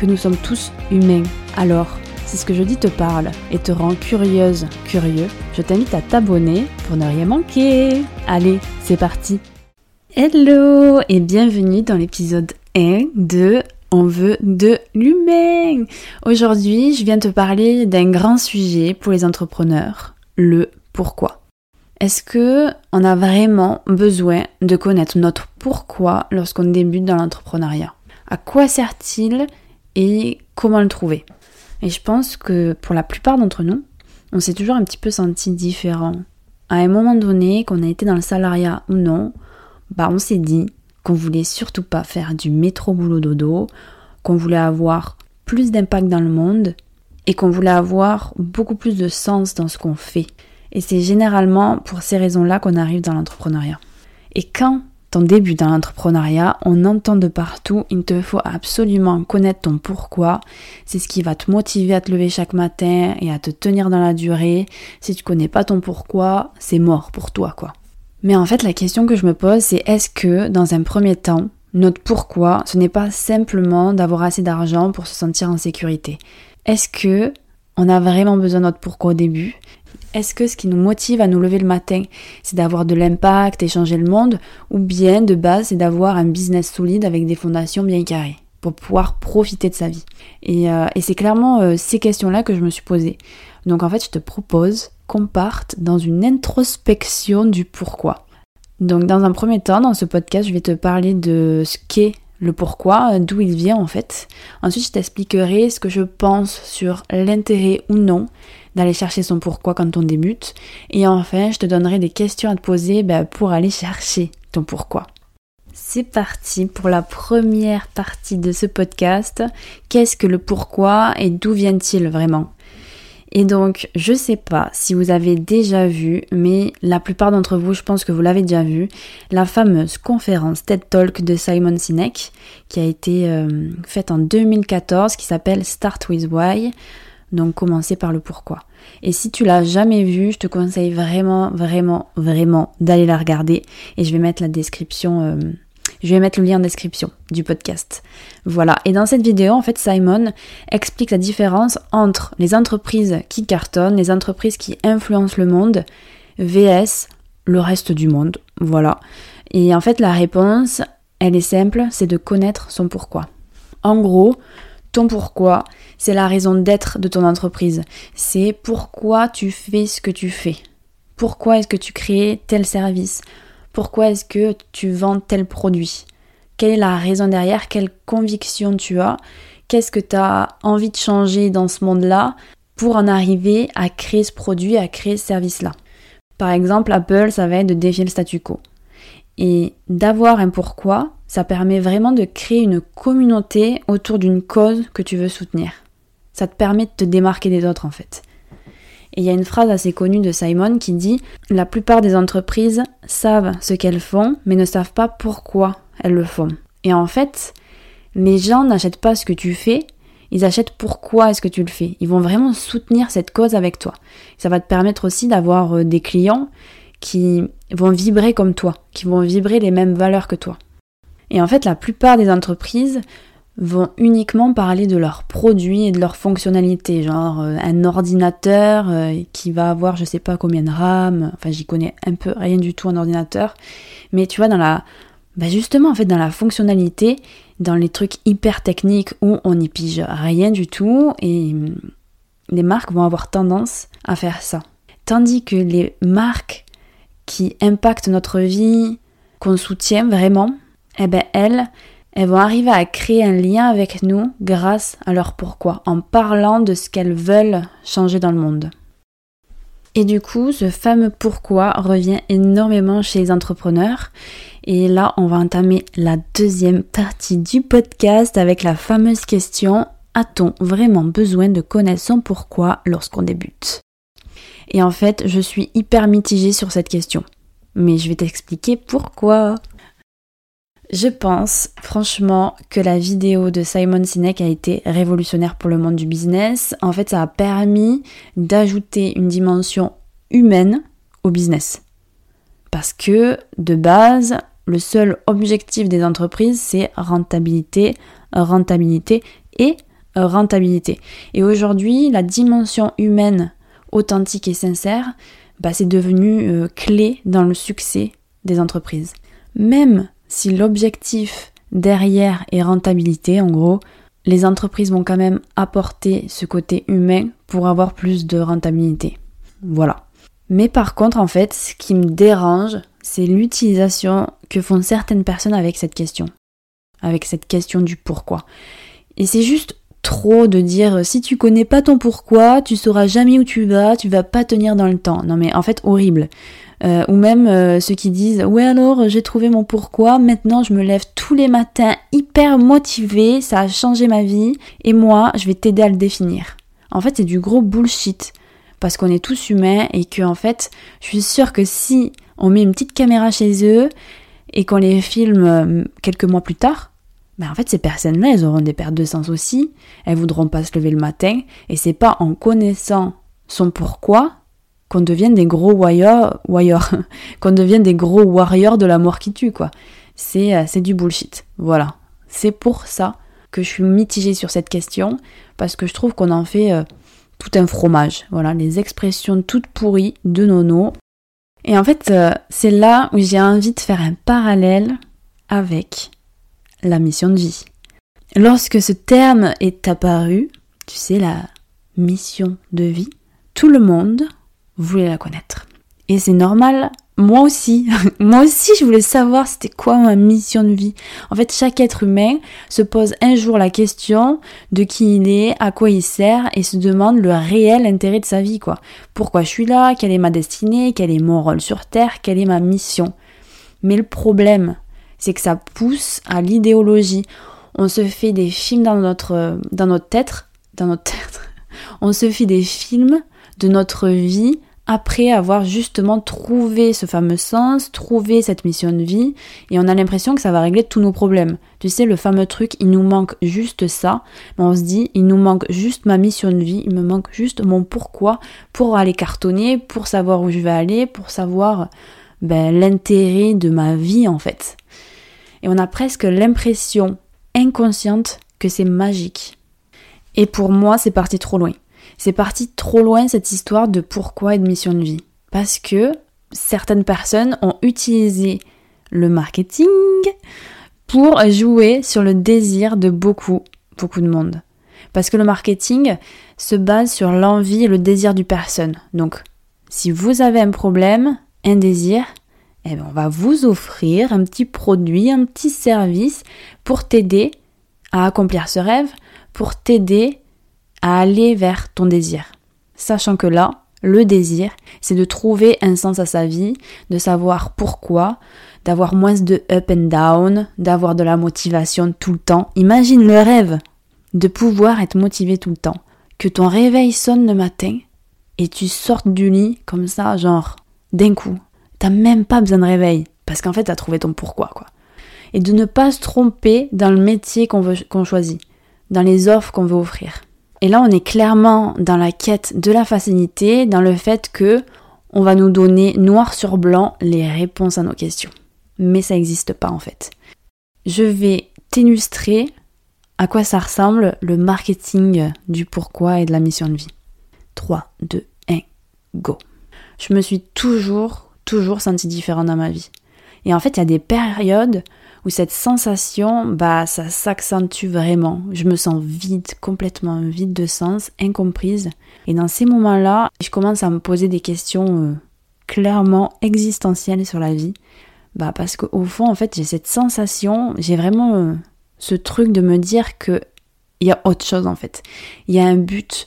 que nous sommes tous humains. Alors, si ce que je dis te parle et te rend curieuse, curieux, je t'invite à t'abonner pour ne rien manquer. Allez, c'est parti. Hello et bienvenue dans l'épisode 1 de On veut de l'humain. Aujourd'hui, je viens te parler d'un grand sujet pour les entrepreneurs, le pourquoi. Est-ce que on a vraiment besoin de connaître notre pourquoi lorsqu'on débute dans l'entrepreneuriat? À quoi sert-il et comment le trouver Et je pense que pour la plupart d'entre nous, on s'est toujours un petit peu senti différent. À un moment donné, qu'on a été dans le salariat ou non, bah on s'est dit qu'on voulait surtout pas faire du métro boulot dodo, qu'on voulait avoir plus d'impact dans le monde et qu'on voulait avoir beaucoup plus de sens dans ce qu'on fait. Et c'est généralement pour ces raisons-là qu'on arrive dans l'entrepreneuriat. Et quand ton début dans l'entrepreneuriat, on entend de partout, il te faut absolument connaître ton pourquoi. C'est ce qui va te motiver à te lever chaque matin et à te tenir dans la durée. Si tu connais pas ton pourquoi, c'est mort pour toi, quoi. Mais en fait, la question que je me pose, c'est est-ce que, dans un premier temps, notre pourquoi, ce n'est pas simplement d'avoir assez d'argent pour se sentir en sécurité? Est-ce que on a vraiment besoin de notre pourquoi au début? Est-ce que ce qui nous motive à nous lever le matin, c'est d'avoir de l'impact et changer le monde, ou bien de base, c'est d'avoir un business solide avec des fondations bien carrées pour pouvoir profiter de sa vie? Et, euh, c'est clairement euh, ces questions-là que je me suis posées. Donc en fait, je te propose qu'on parte dans une introspection du pourquoi. Donc dans un premier temps, dans ce podcast, je vais te parler de ce qu'est le pourquoi, d'où il vient en fait. Ensuite, je t'expliquerai ce que je pense sur l'intérêt ou non d'aller chercher son pourquoi quand on débute. Et enfin, je te donnerai des questions à te poser ben, pour aller chercher ton pourquoi. C'est parti pour la première partie de ce podcast. Qu'est-ce que le pourquoi et d'où vient-il vraiment? Et donc, je sais pas si vous avez déjà vu, mais la plupart d'entre vous, je pense que vous l'avez déjà vu, la fameuse conférence TED Talk de Simon Sinek, qui a été euh, faite en 2014, qui s'appelle Start with Why. Donc commencer par le pourquoi. Et si tu l'as jamais vu, je te conseille vraiment, vraiment, vraiment d'aller la regarder. Et je vais mettre la description, euh, je vais mettre le lien en description du podcast. Voilà. Et dans cette vidéo, en fait, Simon explique la différence entre les entreprises qui cartonnent, les entreprises qui influencent le monde, VS le reste du monde. Voilà. Et en fait, la réponse, elle est simple, c'est de connaître son pourquoi. En gros, ton pourquoi, c'est la raison d'être de ton entreprise. C'est pourquoi tu fais ce que tu fais. Pourquoi est-ce que tu crées tel service? Pourquoi est-ce que tu vends tel produit? Quelle est la raison derrière? Quelle conviction tu as? Qu'est-ce que tu as envie de changer dans ce monde-là pour en arriver à créer ce produit, à créer ce service-là? Par exemple, Apple, ça va être de défier le statu quo. Et d'avoir un pourquoi, ça permet vraiment de créer une communauté autour d'une cause que tu veux soutenir. Ça te permet de te démarquer des autres en fait. Et il y a une phrase assez connue de Simon qui dit La plupart des entreprises savent ce qu'elles font, mais ne savent pas pourquoi elles le font. Et en fait, les gens n'achètent pas ce que tu fais, ils achètent pourquoi est-ce que tu le fais. Ils vont vraiment soutenir cette cause avec toi. Ça va te permettre aussi d'avoir euh, des clients qui vont vibrer comme toi, qui vont vibrer les mêmes valeurs que toi. Et en fait, la plupart des entreprises vont uniquement parler de leurs produits et de leurs fonctionnalités, genre euh, un ordinateur euh, qui va avoir je sais pas combien de RAM, enfin j'y connais un peu rien du tout en ordinateur, mais tu vois dans la bah justement en fait dans la fonctionnalité, dans les trucs hyper techniques où on n'y pige rien du tout et hum, les marques vont avoir tendance à faire ça. Tandis que les marques qui impactent notre vie, qu'on soutient vraiment, eh ben elles, elles vont arriver à créer un lien avec nous grâce à leur pourquoi, en parlant de ce qu'elles veulent changer dans le monde. Et du coup, ce fameux pourquoi revient énormément chez les entrepreneurs. Et là, on va entamer la deuxième partie du podcast avec la fameuse question a-t-on vraiment besoin de connaître son pourquoi lorsqu'on débute? Et en fait, je suis hyper mitigée sur cette question. Mais je vais t'expliquer pourquoi. Je pense franchement que la vidéo de Simon Sinek a été révolutionnaire pour le monde du business. En fait, ça a permis d'ajouter une dimension humaine au business. Parce que de base, le seul objectif des entreprises, c'est rentabilité, rentabilité et rentabilité. Et aujourd'hui, la dimension humaine authentique et sincère, bah, c'est devenu euh, clé dans le succès des entreprises. Même si l'objectif derrière est rentabilité, en gros, les entreprises vont quand même apporter ce côté humain pour avoir plus de rentabilité. Voilà. Mais par contre, en fait, ce qui me dérange, c'est l'utilisation que font certaines personnes avec cette question. Avec cette question du pourquoi. Et c'est juste trop de dire si tu connais pas ton pourquoi, tu sauras jamais où tu vas, tu vas pas tenir dans le temps. Non mais en fait horrible. Euh, ou même euh, ceux qui disent ouais alors j'ai trouvé mon pourquoi, maintenant je me lève tous les matins hyper motivé, ça a changé ma vie et moi je vais t'aider à le définir. En fait c'est du gros bullshit parce qu'on est tous humains et que en fait je suis sûre que si on met une petite caméra chez eux et qu'on les filme euh, quelques mois plus tard, mais en fait, ces personnes-là, elles auront des pertes de sens aussi. Elles voudront pas se lever le matin. Et c'est pas en connaissant son pourquoi qu'on devienne des gros warriors, qu'on devienne des gros warriors de la mort qui tue, quoi. C'est, euh, c'est du bullshit. Voilà. C'est pour ça que je suis mitigée sur cette question, parce que je trouve qu'on en fait euh, tout un fromage. Voilà, les expressions toutes pourries de Nono. Et en fait, euh, c'est là où j'ai envie de faire un parallèle avec la mission de vie. Lorsque ce terme est apparu, tu sais, la mission de vie, tout le monde voulait la connaître. Et c'est normal, moi aussi. moi aussi, je voulais savoir c'était quoi ma mission de vie. En fait, chaque être humain se pose un jour la question de qui il est, à quoi il sert et se demande le réel intérêt de sa vie, quoi. Pourquoi je suis là, quelle est ma destinée, quel est mon rôle sur Terre, quelle est ma mission? Mais le problème, c'est que ça pousse à l'idéologie. On se fait des films dans notre, dans notre tête, dans notre tête. On se fait des films de notre vie après avoir justement trouvé ce fameux sens, trouvé cette mission de vie, et on a l'impression que ça va régler tous nos problèmes. Tu sais, le fameux truc, il nous manque juste ça, mais on se dit, il nous manque juste ma mission de vie, il me manque juste mon pourquoi pour aller cartonner, pour savoir où je vais aller, pour savoir ben, l'intérêt de ma vie en fait et on a presque l'impression inconsciente que c'est magique. Et pour moi, c'est parti trop loin. C'est parti trop loin cette histoire de pourquoi et de mission de vie. Parce que certaines personnes ont utilisé le marketing pour jouer sur le désir de beaucoup, beaucoup de monde. Parce que le marketing se base sur l'envie et le désir du personne. Donc, si vous avez un problème, un désir, eh bien, on va vous offrir un petit produit, un petit service pour t'aider à accomplir ce rêve, pour t'aider à aller vers ton désir. Sachant que là, le désir, c'est de trouver un sens à sa vie, de savoir pourquoi, d'avoir moins de up and down, d'avoir de la motivation tout le temps. Imagine le rêve de pouvoir être motivé tout le temps. Que ton réveil sonne le matin et tu sortes du lit comme ça, genre d'un coup, t'as même pas besoin de réveil. Parce qu'en fait, t'as trouvé ton pourquoi, quoi. Et de ne pas se tromper dans le métier qu'on qu'on choisit, dans les offres qu'on veut offrir. Et là, on est clairement dans la quête de la facilité, dans le fait que on va nous donner noir sur blanc les réponses à nos questions. Mais ça n'existe pas en fait. Je vais t'illustrer à quoi ça ressemble le marketing du pourquoi et de la mission de vie. 3, 2, 1, go. Je me suis toujours toujours senti différent dans ma vie. Et en fait, il y a des périodes où cette sensation, bah, ça s'accentue vraiment. Je me sens vide, complètement vide de sens, incomprise. Et dans ces moments-là, je commence à me poser des questions euh, clairement existentielles sur la vie. Bah, parce qu'au fond, en fait, j'ai cette sensation, j'ai vraiment euh, ce truc de me dire que il y a autre chose, en fait. Il y a un but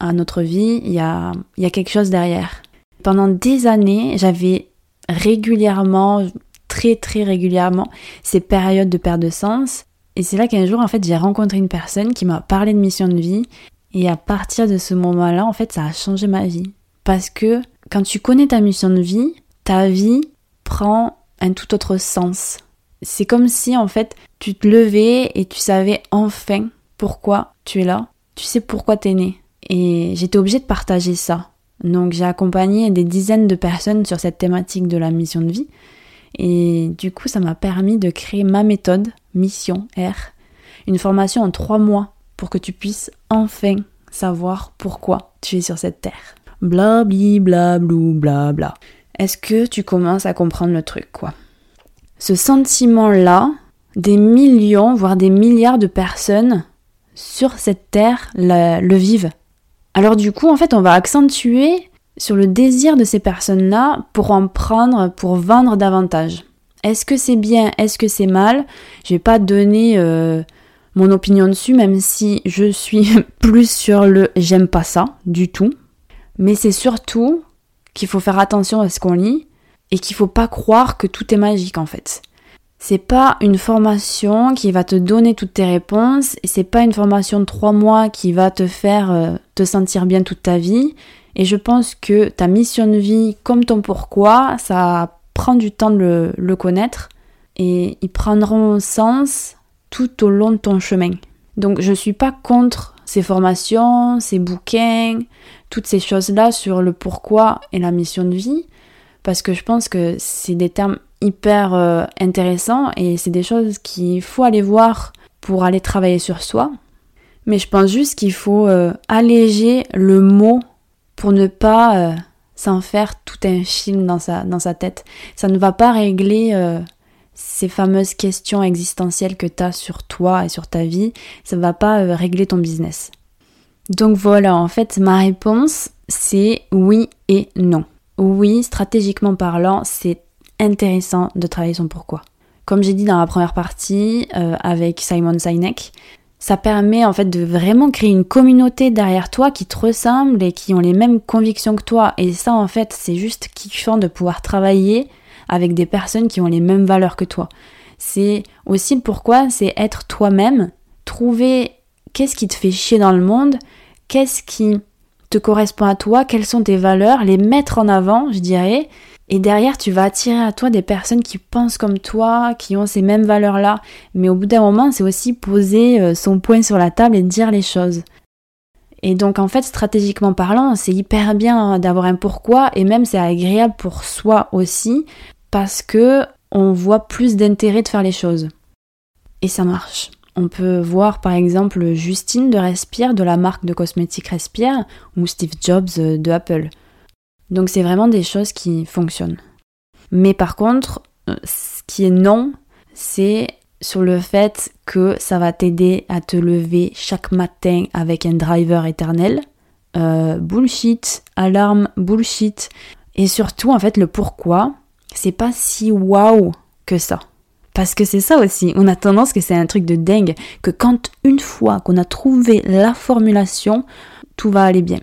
à notre vie, il y a, il y a quelque chose derrière. Pendant des années, j'avais régulièrement, très très régulièrement, ces périodes de perte de sens. Et c'est là qu'un jour, en fait, j'ai rencontré une personne qui m'a parlé de mission de vie. Et à partir de ce moment-là, en fait, ça a changé ma vie. Parce que quand tu connais ta mission de vie, ta vie prend un tout autre sens. C'est comme si, en fait, tu te levais et tu savais enfin pourquoi tu es là. Tu sais pourquoi tu es né. Et j'étais obligée de partager ça. Donc j'ai accompagné des dizaines de personnes sur cette thématique de la mission de vie. Et du coup, ça m'a permis de créer ma méthode, Mission R, une formation en trois mois pour que tu puisses enfin savoir pourquoi tu es sur cette terre. Blabli, blablou, blabla. Est-ce que tu commences à comprendre le truc, quoi? Ce sentiment-là, des millions, voire des milliards de personnes sur cette terre le vivent. Alors du coup, en fait, on va accentuer sur le désir de ces personnes-là pour en prendre, pour vendre davantage. Est-ce que c'est bien, est-ce que c'est mal? Je vais pas donner euh, mon opinion dessus, même si je suis plus sur le j'aime pas ça du tout. Mais c'est surtout qu'il faut faire attention à ce qu'on lit et qu'il faut pas croire que tout est magique en fait. C'est pas une formation qui va te donner toutes tes réponses et c'est pas une formation de trois mois qui va te faire euh, te sentir bien toute ta vie. Et je pense que ta mission de vie, comme ton pourquoi, ça prend du temps de le, connaître et ils prendront sens tout au long de ton chemin. Donc je suis pas contre ces formations, ces bouquins, toutes ces choses-là sur le pourquoi et la mission de vie, parce que je pense que c'est des termes hyper euh, intéressant et c'est des choses qu'il faut aller voir pour aller travailler sur soi. Mais je pense juste qu'il faut euh, alléger le mot pour ne pas euh, s'en faire tout un film dans sa, tête. Ça ne va pas régler ces fameuses questions existentielles que tu as sur toi et sur ta vie. Ça ne va pas régler ton business. Donc voilà, en fait, ma réponse, c'est oui et non. Oui, stratégiquement parlant, c'est intéressant de travailler son pourquoi. Comme j'ai dit dans la première partie euh, avec Simon Sinek, ça permet en fait de vraiment créer une communauté derrière toi qui te ressemble et qui ont les mêmes convictions que toi. Et ça en fait c'est juste kiffant de pouvoir travailler avec des personnes qui ont les mêmes valeurs que toi. C'est aussi pourquoi, c'est être toi-même, trouver qu'est-ce qui te fait chier dans le monde, qu'est-ce qui te correspond à toi, quelles sont tes valeurs, les mettre en avant, je dirais, et derrière, tu vas attirer à toi des personnes qui pensent comme toi, qui ont ces mêmes valeurs-là. Mais au bout d'un moment, c'est aussi poser euh, son poing sur la table et dire les choses. Et donc en fait, stratégiquement parlant, c'est hyper bien d'avoir un pourquoi et même c'est agréable pour soi aussi parce que on voit plus d'intérêt de faire les choses. Et ça marche. On peut voir par exemple Justine de Respire de la marque de cosmétiques Respire ou Steve Jobs euh, de Apple. Donc c'est vraiment des choses qui fonctionnent. Mais par contre, euh, ce qui est non, c'est sur le fait que ça va t'aider à te lever chaque matin avec un driver éternel. Euh, bullshit, alarme, bullshit. Et surtout, en fait, le pourquoi, c'est pas si waouh que ça. Parce que c'est ça aussi, on a tendance que c'est un truc de dingue, que quand une fois qu'on a trouvé la formulation, tout va aller bien.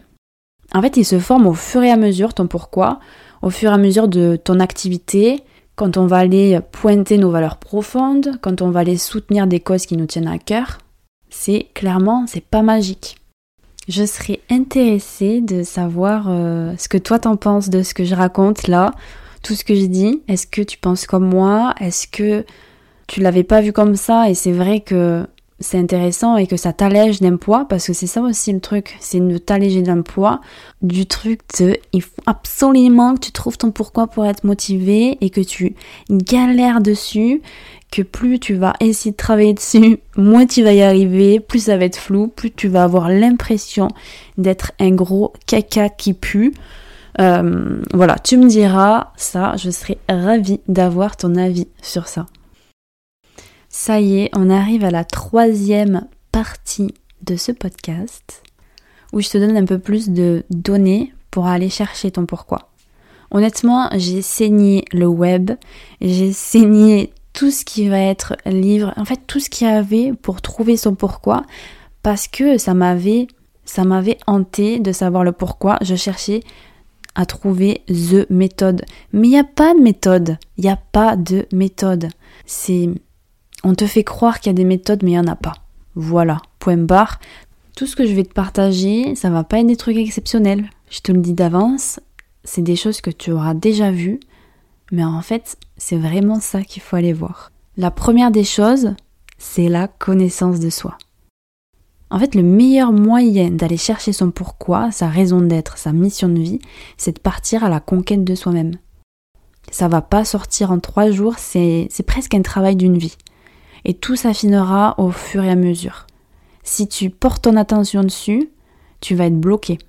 En fait, il se forme au fur et à mesure, ton pourquoi, au fur et à mesure de ton activité, quand on va aller pointer nos valeurs profondes, quand on va aller soutenir des causes qui nous tiennent à cœur. C'est clairement, c'est pas magique. Je serais intéressée de savoir euh, ce que toi t'en penses de ce que je raconte là, tout ce que je dis. Est-ce que tu penses comme moi? Est-ce que tu l'avais pas vu comme ça? Et c'est vrai que c'est intéressant et que ça t'allège d'un poids, parce que c'est ça aussi le truc, c'est de t'alléger d'un poids, du truc de il faut absolument que tu trouves ton pourquoi pour être motivé et que tu galères dessus, que plus tu vas essayer de travailler dessus, moins tu vas y arriver, plus ça va être flou, plus tu vas avoir l'impression d'être un gros caca qui pue. Euh, voilà, tu me diras ça, je serais ravie d'avoir ton avis sur ça. Ça y est, on arrive à la troisième partie de ce podcast où je te donne un peu plus de données pour aller chercher ton pourquoi. Honnêtement, j'ai saigné le web, j'ai saigné tout ce qui va être livre, en fait tout ce qu'il y avait pour trouver son pourquoi parce que ça m'avait ça m'avait hanté de savoir le pourquoi, je cherchais à trouver the méthode. Mais il n'y a pas de méthode, il n'y a pas de méthode. C'est On te fait croire qu'il y a des méthodes, mais il n'y en a pas. Voilà, point barre. Tout ce que je vais te partager, ça va pas être des trucs exceptionnels. Je te le dis d'avance, c'est des choses que tu auras déjà vues, mais en fait, c'est vraiment ça qu'il faut aller voir. La première des choses, c'est la connaissance de soi. En fait, le meilleur moyen d'aller chercher son pourquoi, sa raison d'être, sa mission de vie, c'est de partir à la conquête de soi-même. Ça va pas sortir en trois jours, c'est presque un travail d'une vie. Et tout s'affinera au fur et à mesure. Si tu portes ton attention dessus, tu vas être bloqué.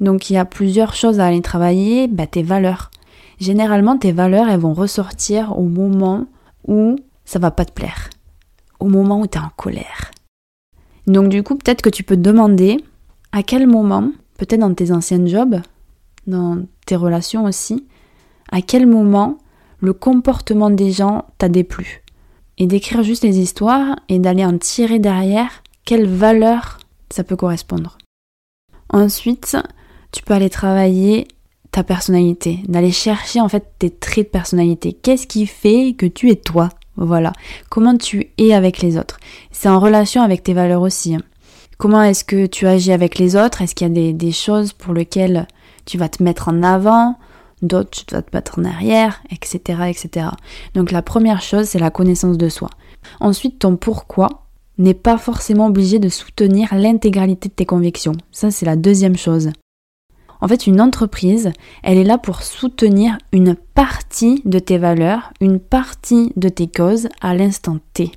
Donc il y a plusieurs choses à aller travailler, bah, tes valeurs. Généralement, tes valeurs, elles vont ressortir au moment où ça va pas te plaire. Au moment où tu es en colère donc du coup, peut-être que tu peux te demander à quel moment, peut-être dans tes anciens jobs, dans tes relations aussi, à quel moment le comportement des gens t'a déplu. Et d'écrire juste les histoires et d'aller en tirer derrière quelle valeur ça peut correspondre. Ensuite, tu peux aller travailler ta personnalité, d'aller chercher en fait tes traits de personnalité. Qu'est-ce qui fait que tu es toi? Voilà. Comment tu es avec les autres. C'est en relation avec tes valeurs aussi. Hein. Comment est-ce que tu agis avec les autres? Est-ce qu'il y a des, choses pour lesquelles tu vas te mettre en avant? D'autres, tu vas te mettre en arrière, etc., etc. Donc la première chose, c'est la connaissance de soi. Ensuite, ton pourquoi n'est pas forcément obligé de soutenir l'intégralité de tes convictions. Ça, c'est la deuxième chose. En fait, une entreprise, elle est là pour soutenir une partie de tes valeurs, une partie de tes causes à l'instant T.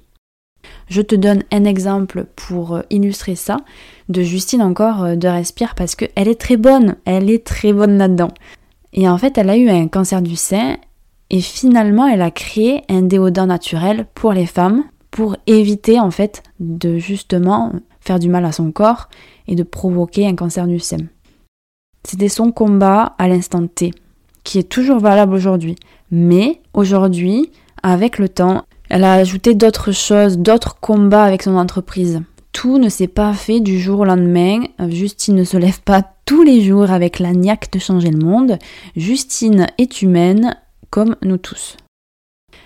Je te donne un exemple pour euh, illustrer ça de Justine encore euh, de Respire parce qu'elle est très bonne, elle est très bonne là-dedans. Et en fait, elle a eu un cancer du sein et finalement, elle a créé un déodorant naturel pour les femmes pour éviter en fait de justement faire du mal à son corps et de provoquer un cancer du sein. C'était son combat à l'instant T, qui est toujours valable aujourd'hui. Mais aujourd'hui, avec le temps, elle a ajouté d'autres choses, d'autres combats avec son entreprise. Tout ne s'est pas fait du jour au lendemain. Justine ne se lève pas tous les jours avec la niaque de changer le monde. Justine est humaine, comme nous tous.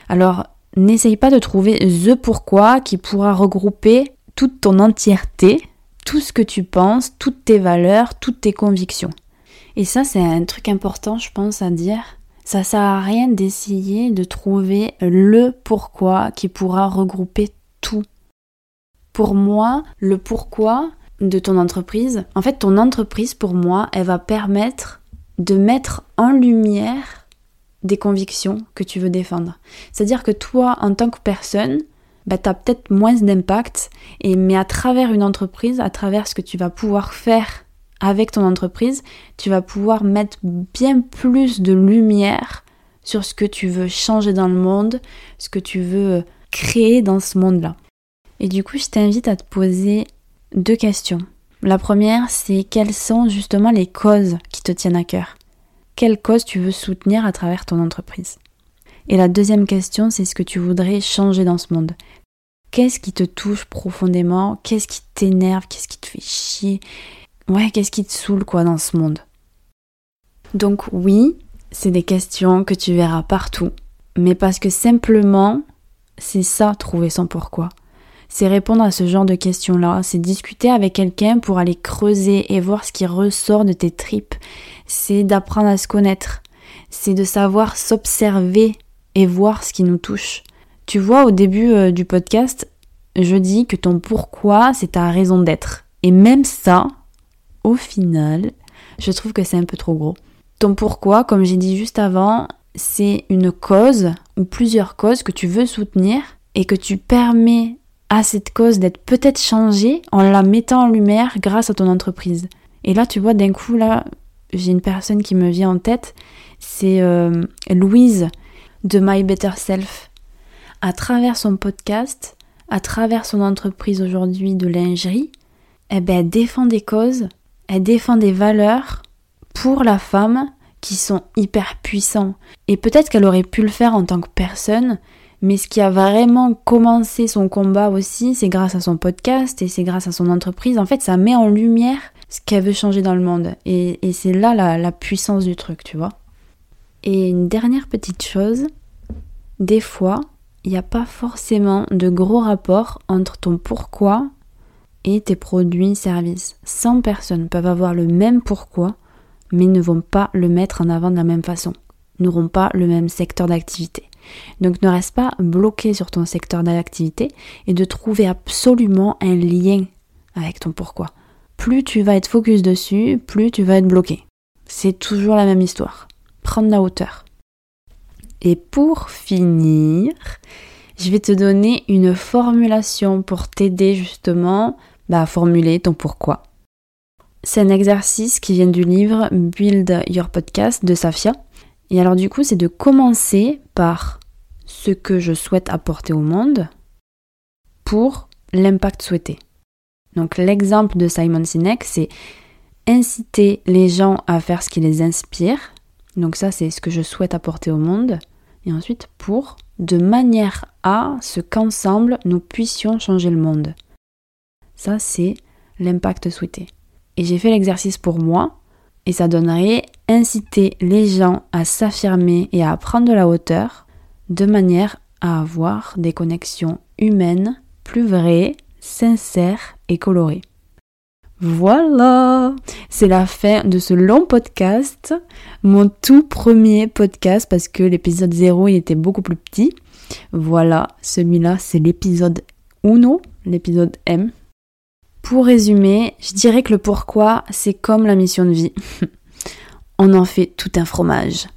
Alors, n'essaye pas de trouver the pourquoi qui pourra regrouper toute ton entièreté, tout ce que tu penses, toutes tes valeurs, toutes tes convictions. Et ça, c'est un truc important, je pense, à dire. Ça sert à rien d'essayer de trouver le pourquoi qui pourra regrouper tout. Pour moi, le pourquoi de ton entreprise, en fait, ton entreprise, pour moi, elle va permettre de mettre en lumière des convictions que tu veux défendre. C'est-à-dire que toi, en tant que personne, bah, tu as peut-être moins d'impact, et, mais à travers une entreprise, à travers ce que tu vas pouvoir faire avec ton entreprise, tu vas pouvoir mettre bien plus de lumière sur ce que tu veux changer dans le monde, ce que tu veux créer dans ce monde-là. Et du coup, je t'invite à te poser deux questions. La première, c'est quelles sont justement les causes qui te tiennent à cœur? Quelles causes tu veux soutenir à travers ton entreprise? Et la deuxième question, c'est ce que tu voudrais changer dans ce monde? Qu'est-ce qui te touche profondément? Qu'est-ce qui t'énerve? Qu'est-ce qui te fait chier? Ouais, qu'est-ce qui te saoule quoi dans ce monde? Donc oui, c'est des questions que tu verras partout, mais parce que simplement, c'est ça trouver son pourquoi. C'est répondre à ce genre de questions-là, c'est discuter avec quelqu'un pour aller creuser et voir ce qui ressort de tes tripes. C'est d'apprendre à se connaître, c'est de savoir s'observer et voir ce qui nous touche. Tu vois, au début euh, du podcast, je dis que ton pourquoi, c'est ta raison d'être. Et même ça, au final, je trouve que c'est un peu trop gros. Ton pourquoi, comme j'ai dit juste avant, c'est une cause ou plusieurs causes que tu veux soutenir et que tu permets à cette cause d'être peut-être changée en la mettant en lumière grâce à ton entreprise. Et là, tu vois, d'un coup, là, j'ai une personne qui me vient en tête, c'est euh, Louise de My Better Self. À travers son podcast, à travers son entreprise aujourd'hui de lingerie, eh ben, elle défend des causes elle défend des valeurs pour la femme qui sont hyper puissants. Et peut-être qu'elle aurait pu le faire en tant que personne, mais ce qui a vraiment commencé son combat aussi, c'est grâce à son podcast et c'est grâce à son entreprise. En fait, ça met en lumière ce qu'elle veut changer dans le monde. Et, c'est là la, la puissance du truc, tu vois. Et une dernière petite chose, des fois, il n'y a pas forcément de gros rapport entre ton pourquoi et tes produits, services. 100 personnes peuvent avoir le même pourquoi, mais ne vont pas le mettre en avant de la même façon, n'auront pas le même secteur d'activité. Donc ne reste pas bloqué sur ton secteur d'activité et de trouver absolument un lien avec ton pourquoi. Plus tu vas être focus dessus, plus tu vas être bloqué. C'est toujours la même histoire. Prendre la hauteur. Et pour finir, je vais te donner une formulation pour t'aider justement bah, à formuler ton pourquoi. C'est un exercice qui vient du livre Build Your Podcast de Safia. Et alors du coup, c'est de commencer par ce que je souhaite apporter au monde pour l'impact souhaité. Donc l'exemple de Simon Sinek, c'est inciter les gens à faire ce qui les inspire. Donc ça, c'est ce que je souhaite apporter au monde. Et ensuite, pour, de manière à ce qu'ensemble, nous puissions changer le monde. Ça, c'est l'impact souhaité. Et j'ai fait l'exercice pour moi, et ça donnerait inciter les gens à s'affirmer et à prendre de la hauteur, de manière à avoir des connexions humaines plus vraies, sincères et colorées. Voilà, c'est la fin de ce long podcast, mon tout premier podcast parce que l'épisode 0 il était beaucoup plus petit. Voilà, celui-là c'est l'épisode 1, l'épisode M. Pour résumer, je dirais que le pourquoi c'est comme la mission de vie. On en fait tout un fromage.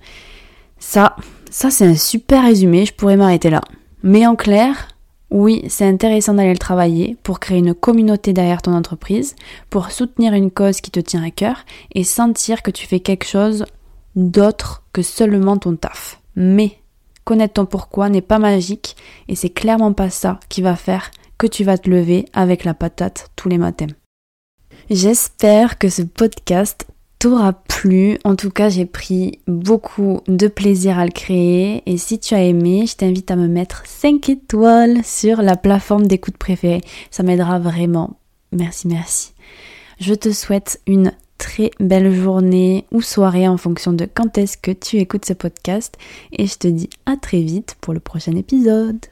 Ça, ça c'est un super résumé, je pourrais m'arrêter là. Mais en clair, oui, c'est intéressant d'aller le travailler pour créer une communauté derrière ton entreprise, pour soutenir une cause qui te tient à cœur et sentir que tu fais quelque chose d'autre que seulement ton taf. Mais connaître ton pourquoi n'est pas magique et c'est clairement pas ça qui va faire que tu vas te lever avec la patate tous les matins. J'espère que ce podcast t'aura plu. En tout cas, j'ai pris beaucoup de plaisir à le créer. Et si tu as aimé, je t'invite à me mettre 5 étoiles sur la plateforme d'écoute préférée. Ça m'aidera vraiment. Merci, merci. Je te souhaite une très belle journée ou soirée en fonction de quand est-ce que tu écoutes ce podcast. Et je te dis à très vite pour le prochain épisode.